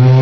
快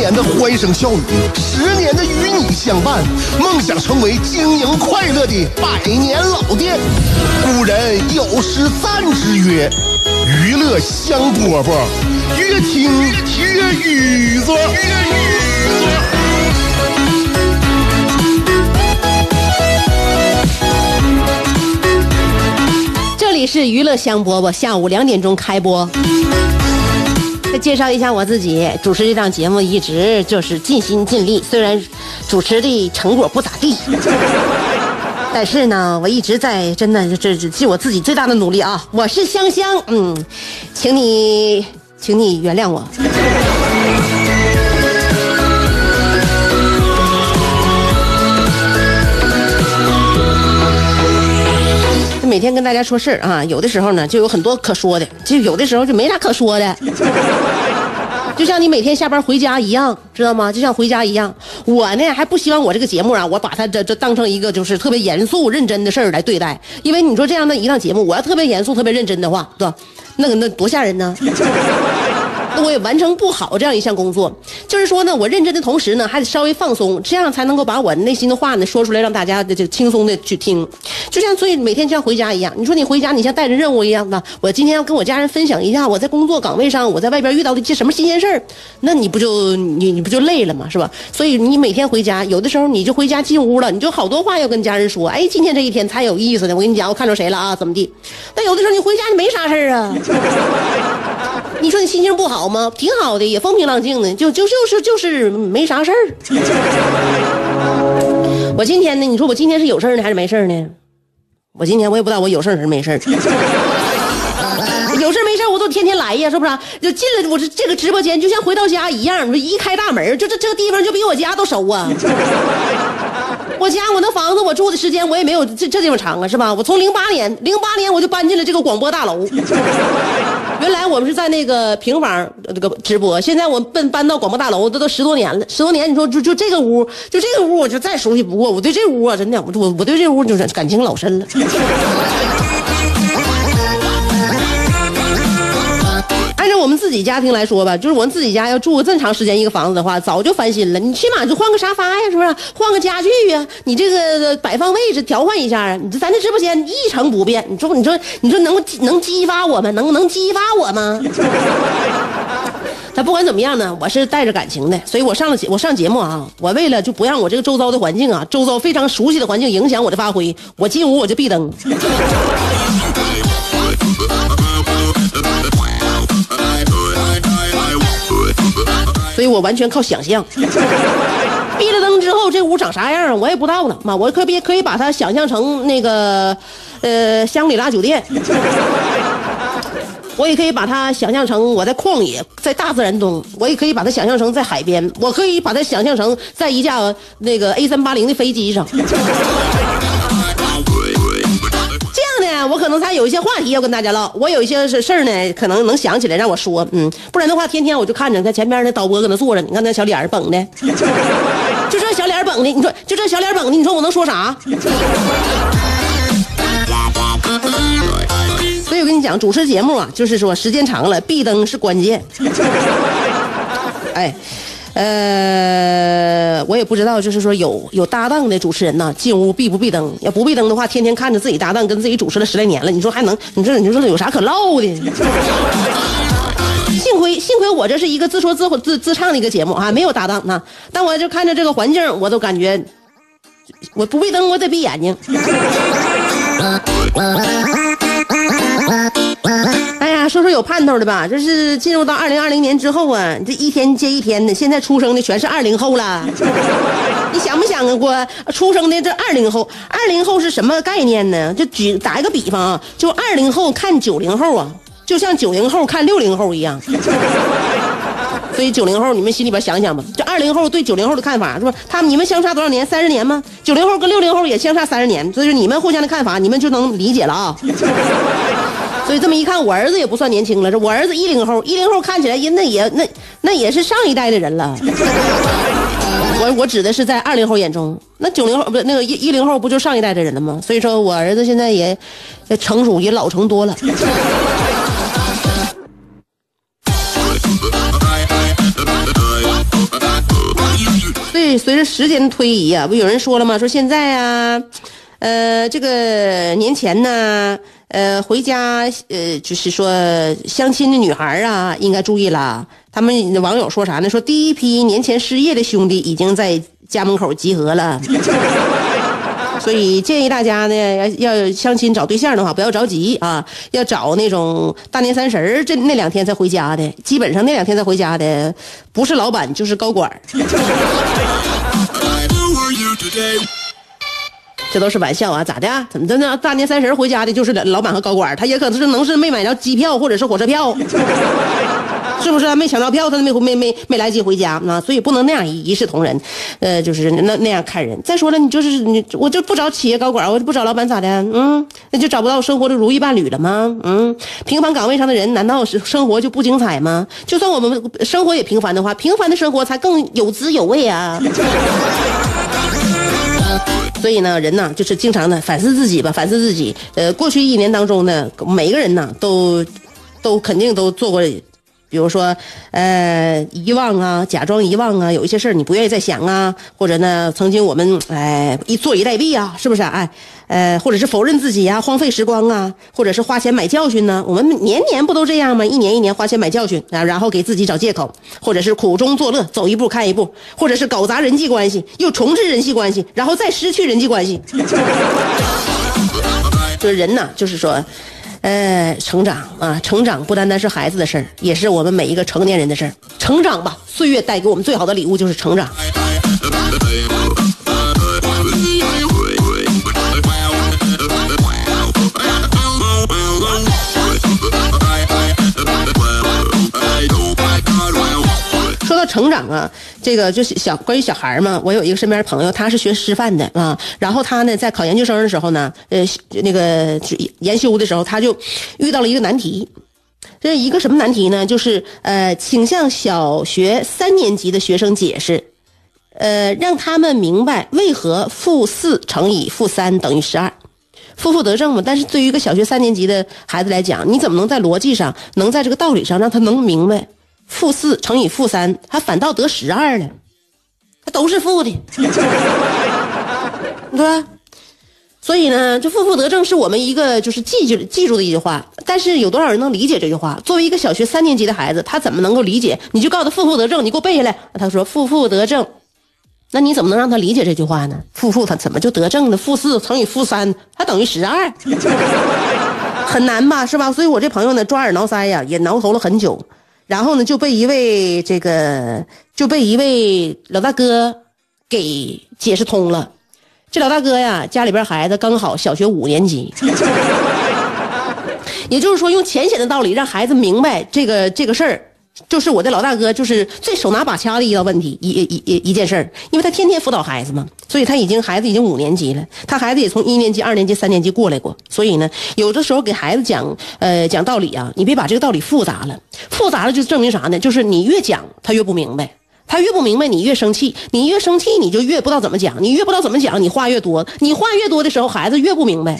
年的欢声笑语，十年的与你相伴，梦想成为经营快乐的百年老店。古人有诗赞之曰：“娱乐香饽饽，越听越雨子。”这里是娱乐香饽饽，下午两点钟开播。再介绍一下我自己，主持这档节目一直就是尽心尽力，虽然主持的成果不咋地，但是呢，我一直在真的这这尽我自己最大的努力啊！我是香香，嗯，请你，请你原谅我。每天跟大家说事儿啊，有的时候呢就有很多可说的，就有的时候就没啥可说的。就像你每天下班回家一样，知道吗？就像回家一样，我呢还不希望我这个节目啊，我把它这这当成一个就是特别严肃认真的事儿来对待，因为你说这样的一档节目，我要特别严肃、特别认真的话，对吧？那个那多吓人呢！我也完成不好这样一项工作。就是说呢，我认真的同时呢，还得稍微放松，这样才能够把我内心的话呢说出来，让大家这这轻松的去听。就像所以每天就像回家一样，你说你回家，你像带着任务一样的，我今天要跟我家人分享一下我在工作岗位上，我在外边遇到的一些什么新鲜事儿，那你不就你你不就累了吗？是吧？所以你每天回家，有的时候你就回家进屋了，你就好多话要跟家人说。哎，今天这一天才有意思呢，我跟你讲，我看着谁了啊？怎么地？但有的时候你回家你没啥事儿啊。你说你心情不好吗？挺好的，也风平浪静的，就就就是就是没啥事儿。我今天呢，你说我今天是有事儿呢还是没事儿呢？我今天我也不知道我有事儿还是没事儿。有事儿没事儿我都天天来呀，是不是？就进了我这这个直播间，就像回到家一样。你说一开大门，就这这个地方就比我家都熟啊。我家我那房子我住的时间我也没有这这地方长啊，是吧？我从零八年零八年我就搬进了这个广播大楼。原来我们是在那个平房那个直播，现在我奔搬到广播大楼，这都十多年了。十多年，你说就就这个屋，就这个屋，我就再熟悉不过。我对这屋啊，真的，我我我对这屋就是感情老深了。自己家庭来说吧，就是我们自己家要住个这么长时间一个房子的话，早就翻新了。你起码就换个沙发呀，是不是？换个家具呀，你这个摆放位置调换一下啊。你这咱这直播间一成不变，你说你说你说能能激发我们，能能激发我吗？但不管怎么样呢，我是带着感情的，所以我上了我上节目啊，我为了就不让我这个周遭的环境啊，周遭非常熟悉的环境影响我的发挥，我进屋我就闭灯。我完全靠想象。闭了灯之后，这屋长啥样我也不知道呢。妈，我可别可以把它想象成那个，呃，香格里拉酒店。我也可以把它想象成我在旷野，在大自然中；我也可以把它想象成在海边；我可以把它想象成在一架那个 A 三八零的飞机上。我可能才有一些话题要跟大家唠。我有一些事事儿呢，可能能想起来让我说，嗯，不然的话，天天我就看着他前面那导播搁那坐着，你看那小脸儿绷的，就这小脸绷的，你说就这小脸绷的，你说我能说啥？所以我跟你讲，主持节目啊，就是说时间长了，闭灯是关键。哎，呃，我也不知道，就是说有有搭档的主持人呢，进屋闭不闭灯？要不闭灯的话，天天看着自己搭档跟自己主持了十来年了，你说还能？你说你说有啥可唠的？幸亏幸亏我这是一个自说自自自唱的一个节目啊，没有搭档呢。但我就看着这个环境，我都感觉，我不闭灯，我得闭眼睛。说说有盼头的吧，就是进入到二零二零年之后啊，这一天接一天的，现在出生的全是二零后了。你想不想过，出生的这二零后，二零后是什么概念呢？就举打一个比方啊，就二零后看九零后啊，就像九零后看六零后一样。所以九零后，你们心里边想想吧，这二零后对九零后的看法是吧？他们你们相差多少年？三十年吗？九零后跟六零后也相差三十年，所以说你们互相的看法，你们就能理解了啊。所以这么一看，我儿子也不算年轻了，这我儿子一零后，一零后看起来那也那那也是上一代的人了。我我指的是在二零后眼中，那九零后不是那个一一零后不就上一代的人了吗？所以说我儿子现在也成熟也老成多了。所以随着时间的推移啊，不有人说了吗？说现在啊，呃，这个年前呢，呃，回家呃，就是说相亲的女孩啊，应该注意了。他们网友说啥呢？说第一批年前失业的兄弟已经在家门口集合了。所以建议大家呢，要要相亲找对象的话，不要着急啊，要找那种大年三十这那两天才回家的。基本上那两天才回家的，不是老板就是高管。这都是玩笑啊，咋的？怎么的呢？大年三十回家的就是老板和高管，他也可能是能是没买着机票或者是火车票。是不是没抢到票，他都没没没没来及回家啊？所以不能那样一一视同仁，呃，就是那那样看人。再说了，你就是你，我就不找企业高管，我就不找老板咋的？嗯，那就找不到生活的如意伴侣了吗？嗯，平凡岗位上的人，难道是生活就不精彩吗？就算我们生活也平凡的话，平凡的生活才更有滋有味啊！所以呢，人呢，就是经常的反思自己吧，反思自己。呃，过去一年当中呢，每一个人呢，都都肯定都做过。比如说，呃，遗忘啊，假装遗忘啊，有一些事儿你不愿意再想啊，或者呢，曾经我们哎一坐以待毙啊，是不是？哎，呃，或者是否认自己呀，荒废时光啊，或者是花钱买教训呢？我们年年不都这样吗？一年一年花钱买教训啊，然后给自己找借口，或者是苦中作乐，走一步看一步，或者是搞砸人际关系，又重置人际关系，然后再失去人际关系。就是人呢，就是说。呃，成长啊，成长不单单是孩子的事儿，也是我们每一个成年人的事儿。成长吧，岁月带给我们最好的礼物就是成长。说到成长啊，这个就是小关于小孩嘛。我有一个身边朋友，他是学师范的啊。然后他呢，在考研究生的时候呢，呃，那个研修的时候，他就遇到了一个难题。这一个什么难题呢？就是呃，请向小学三年级的学生解释，呃，让他们明白为何负四乘以负三等于十二，负负得正嘛。但是对于一个小学三年级的孩子来讲，你怎么能在逻辑上，能在这个道理上让他能明白？负四乘以负三，他反倒得十二了，他都是负的，对吧？所以呢，这负负得正是我们一个就是记住记住的一句话。但是有多少人能理解这句话？作为一个小学三年级的孩子，他怎么能够理解？你就告诉他负负得正，你给我背下来。他说负负得正，那你怎么能让他理解这句话呢？负负他怎么就得正呢？负四乘以负三，它等于十二，很难吧？是吧？所以我这朋友呢，抓耳挠腮呀，也挠头了很久。然后呢，就被一位这个就被一位老大哥给解释通了。这老大哥呀，家里边孩子刚好小学五年级，也就是说，用浅显的道理让孩子明白这个这个事儿。就是我的老大哥，就是最手拿把掐的一道问题，一一一一件事。儿，因为他天天辅导孩子嘛，所以他已经孩子已经五年级了，他孩子也从一年级、二年级、三年级过来过，所以呢，有的时候给孩子讲呃讲道理啊，你别把这个道理复杂了，复杂了就证明啥呢？就是你越讲他越不明白，他越不明白你越生气，你越生气你就越不知道怎么讲，你越不知道怎么讲，你话越多，你话越多的时候孩子越不明白，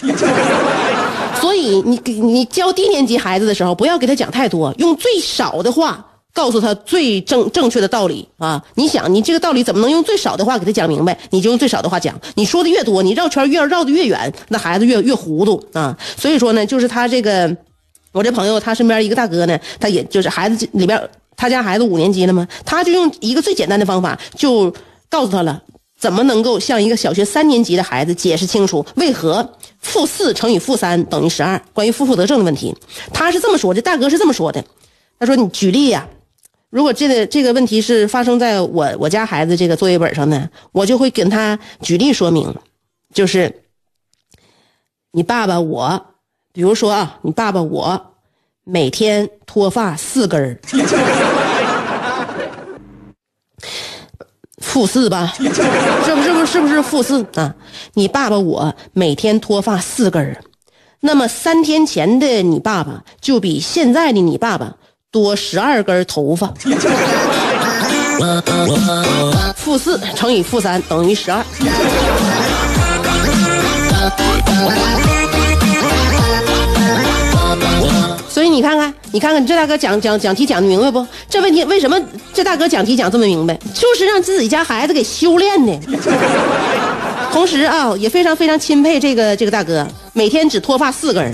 所以你给你教低年级孩子的时候，不要给他讲太多，用最少的话。告诉他最正正确的道理啊！你想，你这个道理怎么能用最少的话给他讲明白？你就用最少的话讲。你说的越多，你绕圈越绕的越远，那孩子越越糊涂啊！所以说呢，就是他这个，我这朋友他身边一个大哥呢，他也就是孩子里边，他家孩子五年级了嘛，他就用一个最简单的方法，就告诉他了，怎么能够向一个小学三年级的孩子解释清楚为何负四乘以负三等于十二？关于负负得正的问题，他是这么说的，大哥是这么说的，他说你举例呀。如果这个这个问题是发生在我我家孩子这个作业本上呢，我就会跟他举例说明，就是你爸爸我，比如说啊，你爸爸我每天脱发四根儿，负四吧？是不是不是不是负四啊？你爸爸我每天脱发四根儿，那么三天前的你爸爸就比现在的你爸爸多十二根头发。负四乘以负三等于十二。所以你看看，你看看，你这大哥讲讲讲题讲的明白不？这问题为什么这大哥讲题讲这么明白？就是让自己家孩子给修炼的。同时啊，也非常非常钦佩这个这个大哥，每天只脱发四根。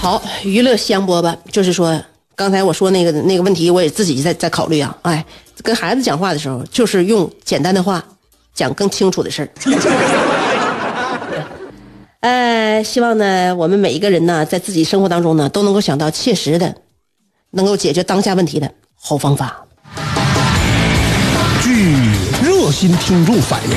好，娱乐香饽饽，就是说，刚才我说那个那个问题，我也自己在在考虑啊。哎，跟孩子讲话的时候，就是用简单的话讲更清楚的事儿。呃，希望呢，我们每一个人呢，在自己生活当中呢，都能够想到切实的，能够解决当下问题的好方法。据热心听众反映，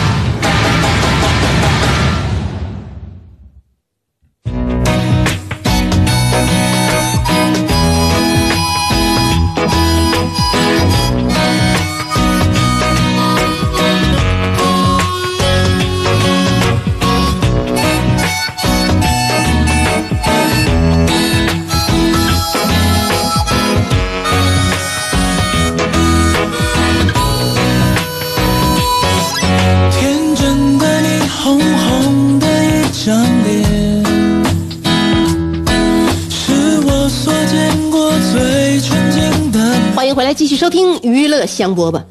继续收听娱乐香饽饽。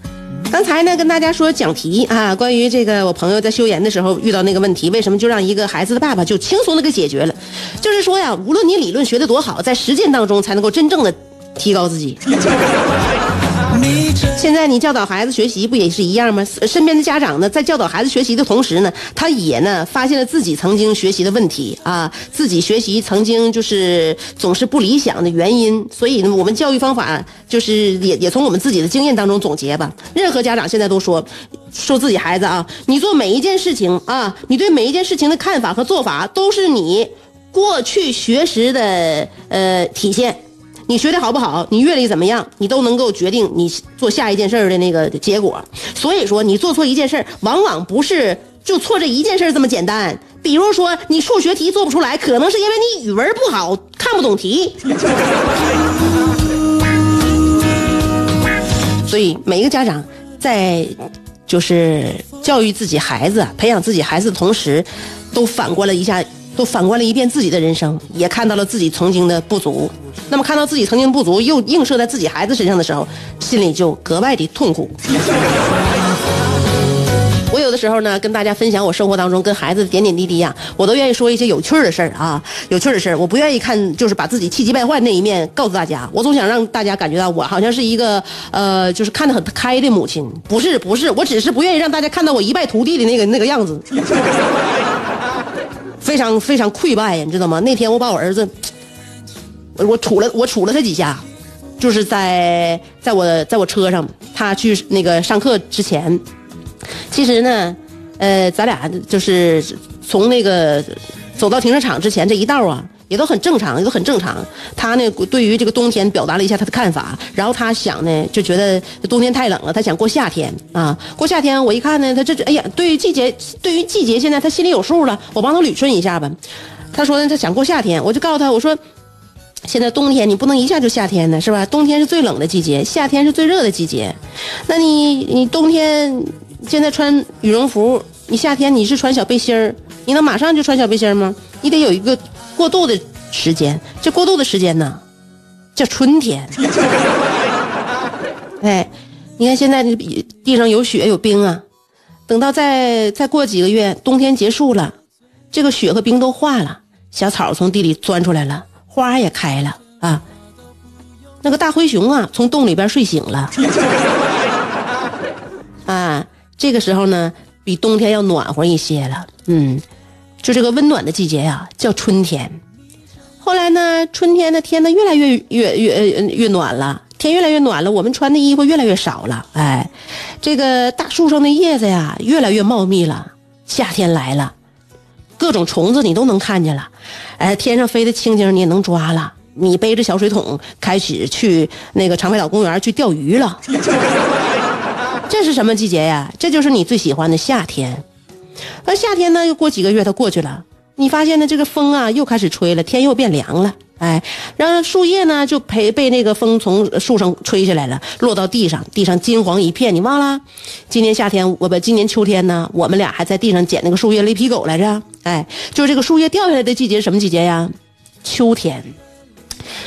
刚才呢，跟大家说讲题啊，关于这个我朋友在修研的时候遇到那个问题，为什么就让一个孩子的爸爸就轻松的给解决了？就是说呀，无论你理论学的多好，在实践当中才能够真正的提高自己。现在你教导孩子学习不也是一样吗？身边的家长呢，在教导孩子学习的同时呢，他也呢发现了自己曾经学习的问题啊，自己学习曾经就是总是不理想的原因。所以呢，我们教育方法就是也也从我们自己的经验当中总结吧。任何家长现在都说，说自己孩子啊，你做每一件事情啊，你对每一件事情的看法和做法都是你过去学识的呃体现。你学的好不好，你阅历怎么样，你都能够决定你做下一件事的那个结果。所以说，你做错一件事，往往不是就错这一件事这么简单。比如说，你数学题做不出来，可能是因为你语文不好，看不懂题。所以，每一个家长在就是教育自己孩子、培养自己孩子的同时，都反观了一下，都反观了一遍自己的人生，也看到了自己曾经的不足。那么，看到自己曾经不足又映射在自己孩子身上的时候，心里就格外的痛苦。我有的时候呢，跟大家分享我生活当中跟孩子点点滴滴呀、我都愿意说一些有趣的事儿啊，有趣的事儿。我不愿意看就是把自己气急败坏那一面告诉大家，我总想让大家感觉到我好像是一个呃，就是看得很开的母亲。不是，不是，我只是不愿意让大家看到我一败涂地的那个那个样子，非常非常溃败，你知道吗？那天我把我儿子，我杵了我杵了他几下，就是在在我在我车上，他去那个上课之前。其实呢，呃，咱俩就是从那个走到停车场之前这一道啊，也都很正常，也都很正常。他呢，对于这个冬天表达了一下他的看法，然后他想呢，就觉得冬天太冷了，他想过夏天啊。过夏天，我一看呢，他这哎呀，对于季节，对于季节，现在他心里有数了，我帮他捋顺一下吧。他说呢，他想过夏天，我就告诉他，我说。现在冬天你不能一下就夏天呢，是吧？冬天是最冷的季节，夏天是最热的季节。那你你冬天现在穿羽绒服，你夏天你是穿小背心儿，你能马上就穿小背心儿吗？你得有一个过渡的时间，这过渡的时间呢，叫春天。哎，你看现在这地上有雪有冰啊，等到再再过几个月，冬天结束了，这个雪和冰都化了，小草从地里钻出来了，花也开了啊。那个大灰熊啊，从洞里边睡醒了，啊，这个时候呢，比冬天要暖和一些了。嗯，就这个温暖的季节呀、叫春天。后来呢，春天的天呢越来越越越呃越暖了，天越来越暖了，我们穿的衣服越来越少了。哎，这个大树上的叶子呀越来越茂密了，夏天来了，各种虫子你都能看见了，哎，天上飞的蜻蜓你也能抓了。你背着小水桶开始去那个长白岛公园去钓鱼了，这是什么季节呀？这就是你最喜欢的夏天。而夏天呢，又过几个月它过去了，你发现呢，这个风啊又开始吹了，天又变凉了。哎，然后树叶呢就陪被那个风从树上吹下来了，落到地上，地上金黄一片。你忘了？今年夏天我不，今年秋天呢，我们俩还在地上捡那个树叶雷皮狗来着。哎，就是这个树叶掉下来的季节，什么季节呀？秋天。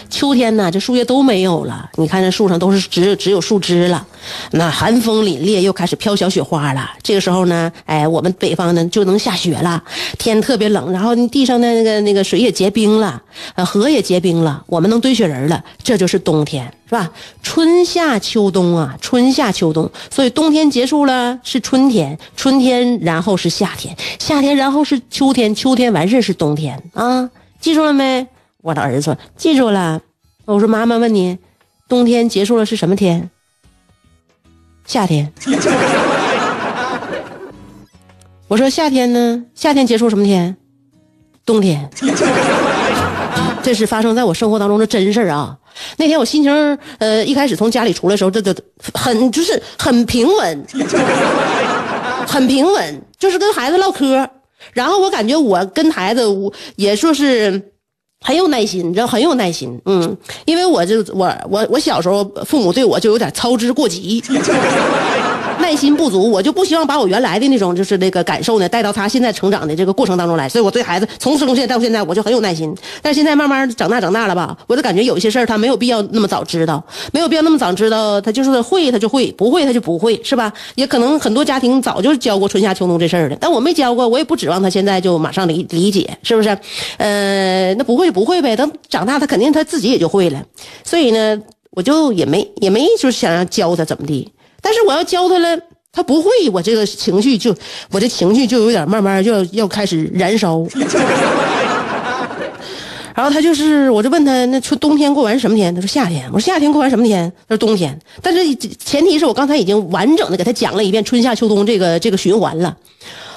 秋天呢，这树叶都没有了，你看这树上都是只只有树枝了。那寒风凛冽，又开始飘小雪花了。这个时候呢，哎，我们北方呢就能下雪了，天特别冷，然后地上的那个那个水也结冰了，呃，河也结冰了，我们能堆雪人了。这就是冬天，是吧？春夏秋冬啊，春夏秋冬，所以冬天结束了是春天，春天然后是夏天，夏天然后是秋天，秋天完事是冬天啊，记住了没？我的儿子记住了。我说妈妈问你，冬天结束了是什么天？夏天。我说夏天呢？夏天结束什么天？冬天。这是发生在我生活当中的真事儿啊！那天我心情，呃，一开始从家里出来的时候，这这很就是很平稳，很平稳，就是跟孩子唠嗑。然后我感觉我跟孩子，我也说是。很有耐心，你知道，很有耐心，嗯，因为我就我我我小时候父母对我就有点操之过急，耐心不足，我就不希望把我原来的那种就是那个感受呢带到他现在成长的这个过程当中来，所以我对孩子从生下到现在我就很有耐心，但是现在慢慢长大长大了吧，我就感觉有些事儿他没有必要那么早知道，没有必要那么早知道，他就是会他就会，不会他就不会，是吧？也可能很多家庭早就教过春夏秋冬这事儿了，但我没教过，我也不指望他现在就马上理理解，是不是？呃，那不会就不会呗，等长大他肯定他自己也就会了，所以呢，我就也没也没就是想要教他怎么地，但是我要教他了，他不会，我这个情绪就我这情绪就有点慢慢就要要开始燃烧。然后他就是，我就问他，那春冬天过完什么天？他说夏天。我说夏天过完什么天？他说冬天。但是前提是我刚才已经完整的给他讲了一遍春夏秋冬这个这个循环了。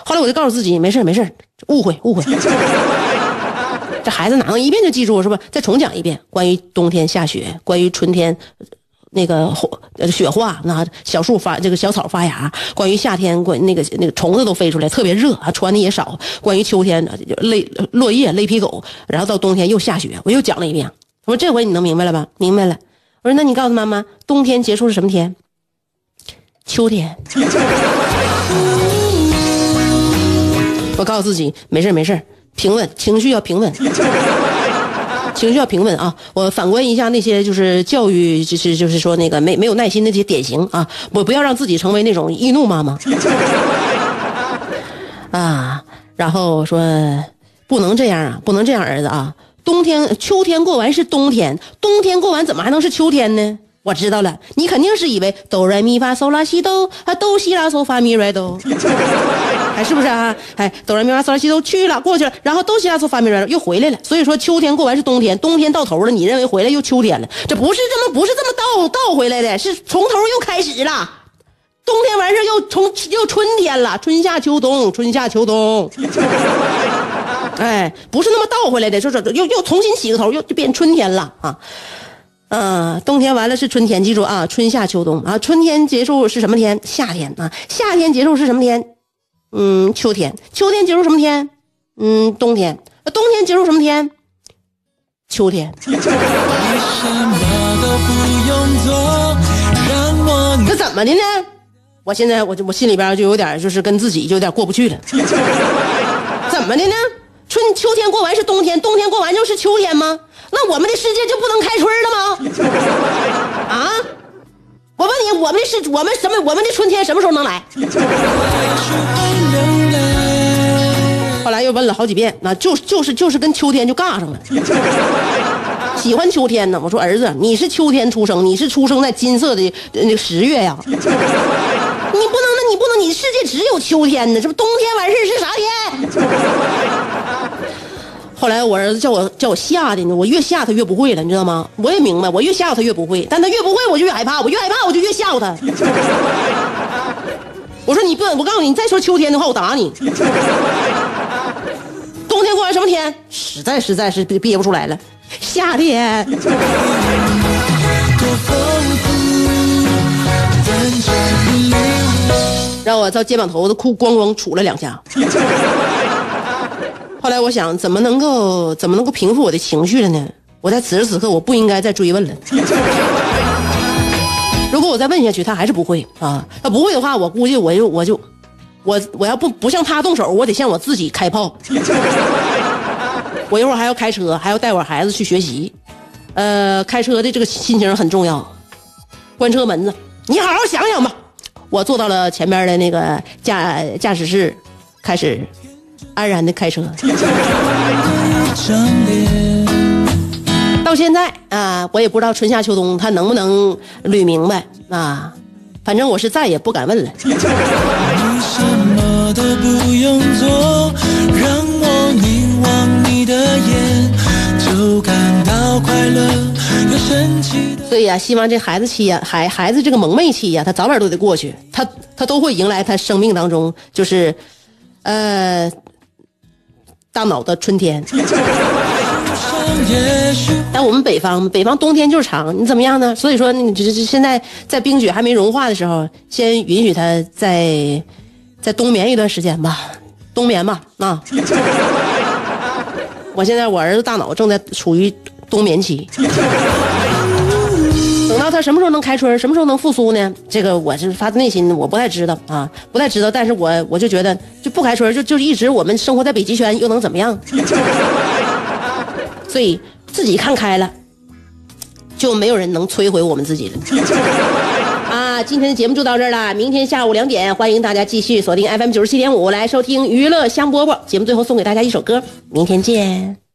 后来我就告诉自己，没事没事误会误会。这孩子哪能一遍就记住是吧？再重讲一遍，关于冬天下雪，关于春天。那个呃雪化，那小树发这个小草发芽。关于夏天，关那个那个虫子都飞出来，特别热啊，穿的也少。关于秋天，就累落叶累皮狗，然后到冬天又下雪，我又讲了一遍。我说这回你能明白了吧？明白了。我说那你告诉妈妈，冬天结束是什么天？秋天。我告诉自己，没事没事，平稳，情绪要平稳。情绪要平稳啊！我反观一下那些就是教育，就是就是说那个没没有耐心那些典型啊，我不要让自己成为那种易怒妈妈 啊。然后说不能这样啊，不能这样，儿子啊！冬天、秋天过完是冬天，冬天过完怎么还能是秋天呢？我知道了，你肯定是以为哆来咪发嗦拉西哆啊哆西拉嗦发咪来哆，哎，是不是啊？哎，哆来咪发嗦拉西哆去了过去了，然后哆西拉嗦发咪来哆又回来了。所以说秋天过完是冬天，冬天到头了，你认为回来又秋天了？这不是这么不是这么倒倒回来的，是从头又开始了。冬天完事又从又春天了，春夏秋冬，春夏秋冬。哎，不是那么倒回来的，说说又又重新起个头，又就变春天了啊。嗯，冬天完了是春天，记住啊，春夏秋冬啊，春天结束是什么天？夏天啊，夏天结束是什么天？嗯，秋天，秋天结束什么天？嗯，冬天，冬天结束什么天？秋天。那怎么的呢？我现在我就我心里边就有点就是跟自己就有点过不去了。怎么的呢？秋天过完是冬天，冬天过完就是秋天吗？那我们的世界就不能开春了吗？啊！我问你，我们的是，我们什么？我们的春天什么时候能来？后来又问了好几遍，那就就是就是跟秋天就尬上了。喜欢秋天呢，我说儿子，你是秋天出生，你是出生在金色的那十月呀。你不能，那你不能，你世界只有秋天呢，这不冬天完事是啥天？后来我儿子叫我叫我吓的呢，我越吓他越不会了，你知道吗？我也明白，我越吓唬他越不会，但他越不会我就越害怕，我越害怕我就越吓唬他。我说你不，我告诉你，你再说秋天的话，我打你。冬天过完什么天？实在实在是憋憋不出来了，夏天。让我到肩膀头子哭咣咣杵了两下。后来我想，怎么能够怎么能够平复我的情绪了呢？我在此时此刻，我不应该再追问了。如果我再问下去，他还是不会啊。他不会的话，我估计我就我就我我要不不向他动手，我得向我自己开炮。我一会儿还要开车，还要带我孩子去学习。呃，开车的这个心情很重要。关车门子，你好好想想吧。我坐到了前面的那个驾驾驶室，开始安然的开车。到现在啊，我也不知道春夏秋冬他能不能捋明白啊。反正我是再也不敢问了。你什么都不用做，让我凝望你的眼，就感到快乐又神奇的。所以呀、希望这孩子期呀、孩孩子这个萌妹期呀、他早晚都得过去，他他都会迎来他生命当中就是，呃，大脑的春天。也 许但我们北方，北方冬天就是长，你怎么样呢？所以说，你这这现在在冰雪还没融化的时候，先允许它再再冬眠一段时间吧，冬眠吧啊！我现在我儿子大脑正在处于冬眠期，等到他什么时候能开春，什么时候能复苏呢？这个我是发自内心的，我不太知道啊，不太知道。但是我我就觉得，就不开春，就就一直我们生活在北极圈，又能怎么样？所以自己看开了，就没有人能摧毁我们自己了。啊，今天的节目就到这儿了，明天下午两点，欢迎大家继续锁定 FM 九十七点五来收听娱乐香饽饽。节目最后送给大家一首歌，明天见。